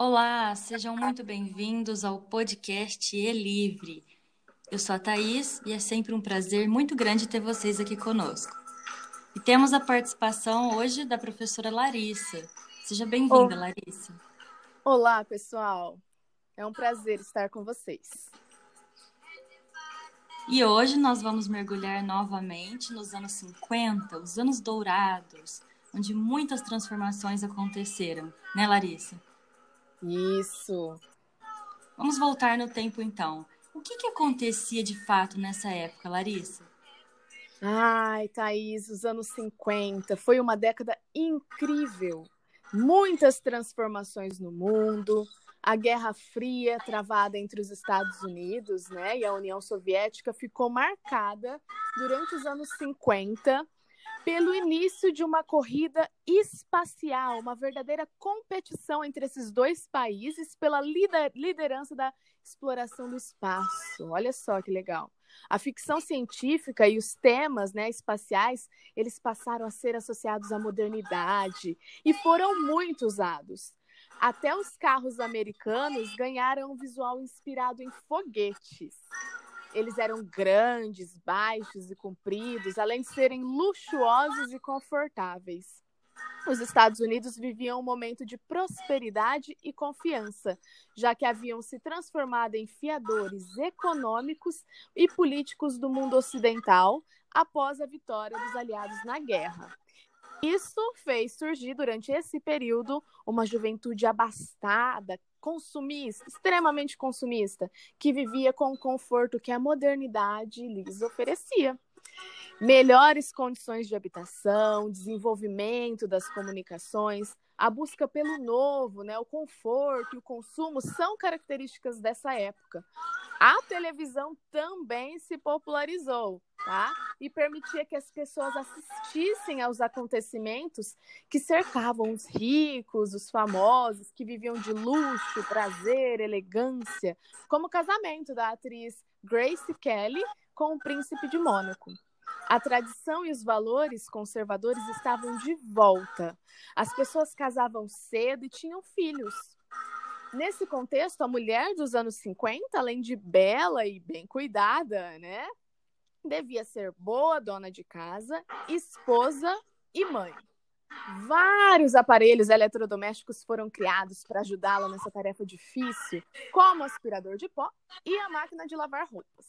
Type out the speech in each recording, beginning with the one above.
Olá, sejam muito bem-vindos ao podcast E Livre. Eu sou a Thaís e é sempre um prazer muito grande ter vocês aqui conosco. E temos a participação hoje da professora Larissa. Seja bem-vinda, oh. Larissa. Olá, pessoal. É um prazer estar com vocês. E hoje nós vamos mergulhar novamente nos anos 50, os anos dourados, onde muitas transformações aconteceram, né, Larissa? Isso. Vamos voltar no tempo então. O que, que acontecia de fato nessa época, Larissa? Ai, Thaís, os anos 50 foi uma década incrível. Muitas transformações no mundo, a Guerra Fria travada entre os Estados Unidos né, e a União Soviética ficou marcada durante os anos 50 pelo início de uma corrida espacial, uma verdadeira competição entre esses dois países pela lider liderança da exploração do espaço. Olha só que legal. A ficção científica e os temas né, espaciais, eles passaram a ser associados à modernidade e foram muito usados. Até os carros americanos ganharam um visual inspirado em foguetes. Eles eram grandes, baixos e compridos, além de serem luxuosos e confortáveis. Os Estados Unidos viviam um momento de prosperidade e confiança, já que haviam se transformado em fiadores econômicos e políticos do mundo ocidental após a vitória dos aliados na guerra. Isso fez surgir durante esse período uma juventude abastada, consumista, extremamente consumista, que vivia com o conforto que a modernidade lhes oferecia. Melhores condições de habitação, desenvolvimento das comunicações, a busca pelo novo, né, o conforto e o consumo são características dessa época. A televisão também se popularizou, tá? E permitia que as pessoas assistissem aos acontecimentos que cercavam os ricos, os famosos, que viviam de luxo, prazer, elegância, como o casamento da atriz Grace Kelly com o príncipe de Mônaco. A tradição e os valores conservadores estavam de volta. As pessoas casavam cedo e tinham filhos. Nesse contexto, a mulher dos anos 50, além de bela e bem cuidada, né, devia ser boa dona de casa, esposa e mãe. Vários aparelhos eletrodomésticos foram criados para ajudá-la nessa tarefa difícil, como o aspirador de pó e a máquina de lavar roupas.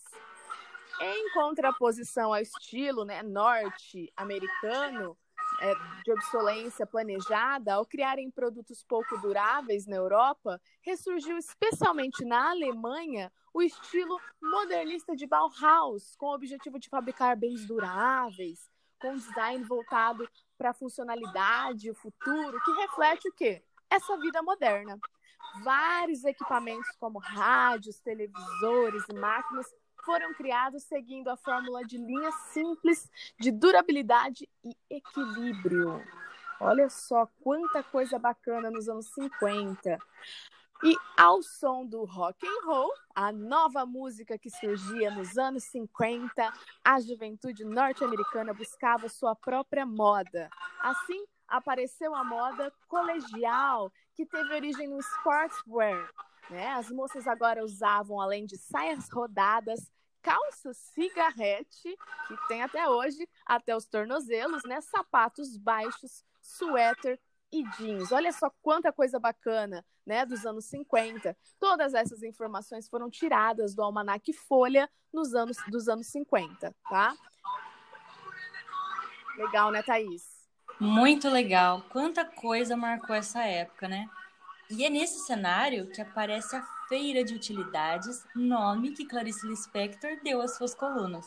Em contraposição ao estilo né, norte-americano é, de obsolência planejada, ao criarem produtos pouco duráveis na Europa, ressurgiu especialmente na Alemanha o estilo modernista de Bauhaus, com o objetivo de fabricar bens duráveis, com design voltado para a funcionalidade o futuro, que reflete o quê? Essa vida moderna. Vários equipamentos como rádios, televisores e máquinas foram criados seguindo a fórmula de linha simples de durabilidade e equilíbrio. Olha só quanta coisa bacana nos anos 50. E ao som do rock and roll, a nova música que surgia nos anos 50, a juventude norte-americana buscava sua própria moda. Assim, apareceu a moda colegial, que teve origem no sportswear, né? As moças agora usavam, além de saias rodadas, calça cigarrete, que tem até hoje, até os tornozelos, né? Sapatos baixos, suéter e jeans. Olha só quanta coisa bacana, né, dos anos 50. Todas essas informações foram tiradas do almanaque Folha nos anos dos anos 50, tá? Legal, né, Thaís? Muito legal. Quanta coisa marcou essa época, né? E é nesse cenário que aparece a Feira de Utilidades, nome que Clarice Lispector deu às suas colunas.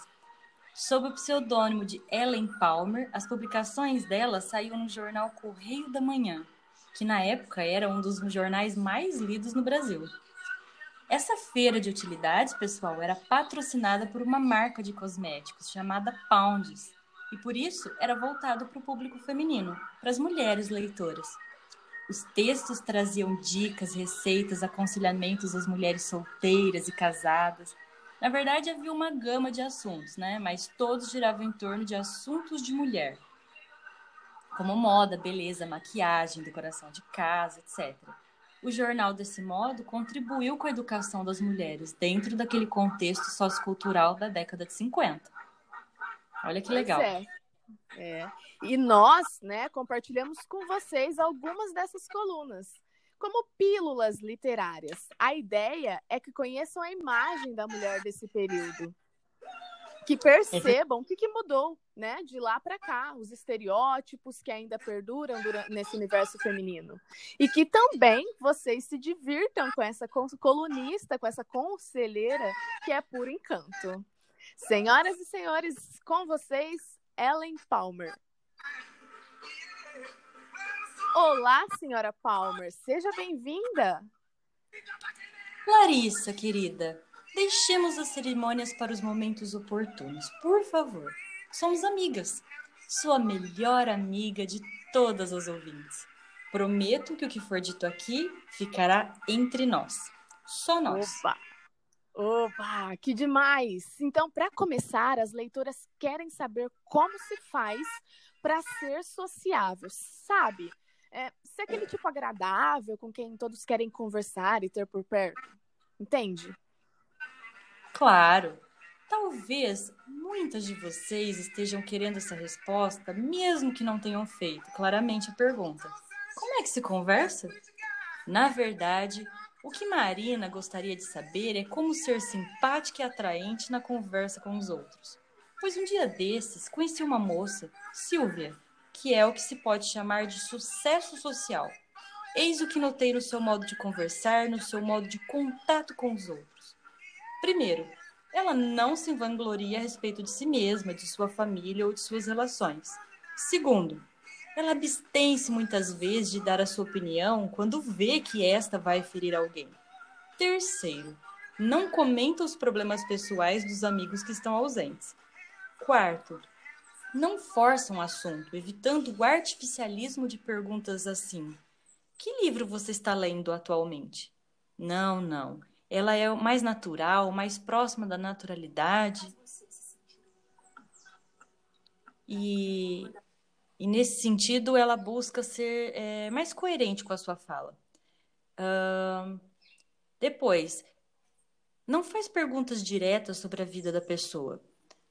Sob o pseudônimo de Ellen Palmer, as publicações dela saíam no jornal Correio da Manhã, que na época era um dos jornais mais lidos no Brasil. Essa feira de utilidades, pessoal, era patrocinada por uma marca de cosméticos chamada Pounds, e por isso era voltado para o público feminino, para as mulheres leitoras. Os textos traziam dicas, receitas, aconselhamentos às mulheres solteiras e casadas. Na verdade, havia uma gama de assuntos, né? Mas todos giravam em torno de assuntos de mulher, como moda, beleza, maquiagem, decoração de casa, etc. O jornal, desse modo, contribuiu com a educação das mulheres dentro daquele contexto sociocultural da década de 50. Olha que legal. É. é. E nós, né, compartilhamos com vocês algumas dessas colunas, como pílulas literárias. A ideia é que conheçam a imagem da mulher desse período que percebam o que, que mudou, né, de lá para cá, os estereótipos que ainda perduram durante, nesse universo feminino. E que também vocês se divirtam com essa colunista, com essa conselheira que é puro encanto. Senhoras e senhores, com vocês, Ellen Palmer. Olá, senhora Palmer, seja bem-vinda. Larissa, querida, Deixemos as cerimônias para os momentos oportunos, por favor. Somos amigas. Sua melhor amiga de todas as ouvintes. Prometo que o que for dito aqui ficará entre nós. Só nós. Opa! Opa, que demais! Então, para começar, as leitoras querem saber como se faz para ser sociável, sabe? É, ser aquele tipo agradável com quem todos querem conversar e ter por perto. Entende? Claro. Talvez muitas de vocês estejam querendo essa resposta, mesmo que não tenham feito claramente a pergunta. Como é que se conversa? Na verdade, o que Marina gostaria de saber é como ser simpática e atraente na conversa com os outros. Pois um dia desses conheci uma moça, Silvia, que é o que se pode chamar de sucesso social. Eis o que notei no seu modo de conversar, no seu modo de contato com os outros. Primeiro, ela não se vangloria a respeito de si mesma, de sua família ou de suas relações. Segundo, ela abstém-se muitas vezes de dar a sua opinião quando vê que esta vai ferir alguém. Terceiro, não comenta os problemas pessoais dos amigos que estão ausentes. Quarto, não força um assunto, evitando o artificialismo de perguntas assim: Que livro você está lendo atualmente? Não, não ela é mais natural, mais próxima da naturalidade. E, e nesse sentido, ela busca ser é, mais coerente com a sua fala. Uh, depois, não faz perguntas diretas sobre a vida da pessoa.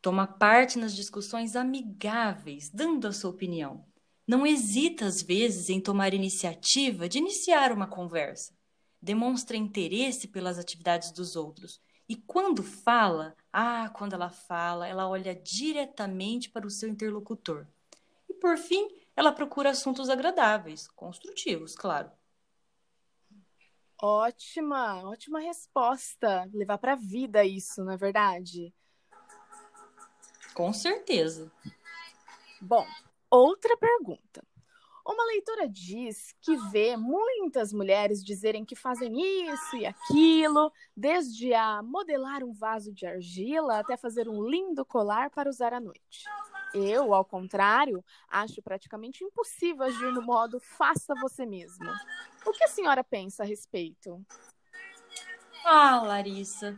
Toma parte nas discussões amigáveis, dando a sua opinião. Não hesita, às vezes, em tomar iniciativa de iniciar uma conversa demonstra interesse pelas atividades dos outros. E quando fala, ah, quando ela fala, ela olha diretamente para o seu interlocutor. E por fim, ela procura assuntos agradáveis, construtivos, claro. Ótima, ótima resposta. Levar para a vida isso, não é verdade? Com certeza. Bom, outra pergunta. Uma leitora diz que vê muitas mulheres dizerem que fazem isso e aquilo, desde a modelar um vaso de argila até fazer um lindo colar para usar à noite. Eu, ao contrário, acho praticamente impossível agir no modo faça você mesma. O que a senhora pensa a respeito? Ah, Larissa,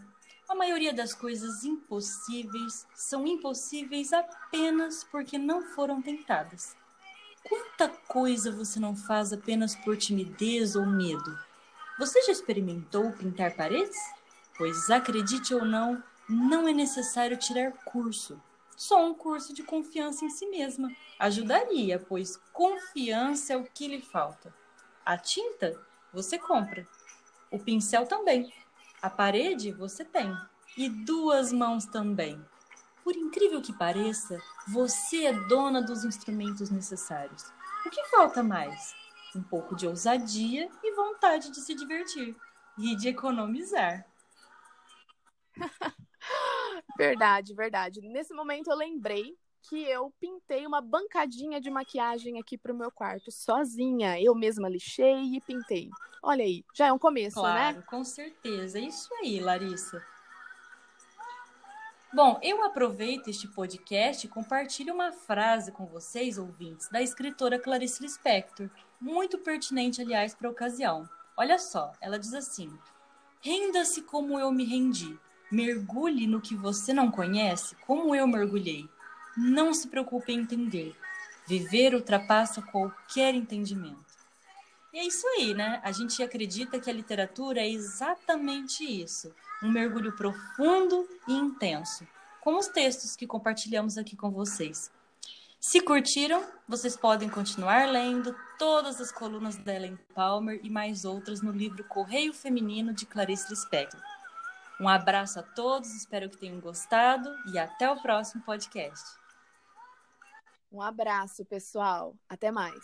a maioria das coisas impossíveis são impossíveis apenas porque não foram tentadas. Quanta coisa você não faz apenas por timidez ou medo? Você já experimentou pintar paredes? Pois acredite ou não, não é necessário tirar curso. Só um curso de confiança em si mesma ajudaria, pois confiança é o que lhe falta. A tinta você compra, o pincel também, a parede você tem e duas mãos também. Por incrível que pareça, você é dona dos instrumentos necessários. O que falta mais? Um pouco de ousadia e vontade de se divertir e de economizar. verdade, verdade. Nesse momento eu lembrei que eu pintei uma bancadinha de maquiagem aqui pro meu quarto sozinha. Eu mesma lixei e pintei. Olha aí, já é um começo, né? Claro, com certeza. Isso aí, Larissa. Bom, eu aproveito este podcast e compartilho uma frase com vocês, ouvintes, da escritora Clarice Lispector, muito pertinente, aliás, para a ocasião. Olha só, ela diz assim: Renda-se como eu me rendi. Mergulhe no que você não conhece, como eu mergulhei. Não se preocupe em entender. Viver ultrapassa qualquer entendimento. E é isso aí, né? A gente acredita que a literatura é exatamente isso: um mergulho profundo e intenso, como os textos que compartilhamos aqui com vocês. Se curtiram, vocês podem continuar lendo todas as colunas da Ellen Palmer e mais outras no livro Correio Feminino de Clarice Lispector. Um abraço a todos, espero que tenham gostado e até o próximo podcast. Um abraço, pessoal. Até mais.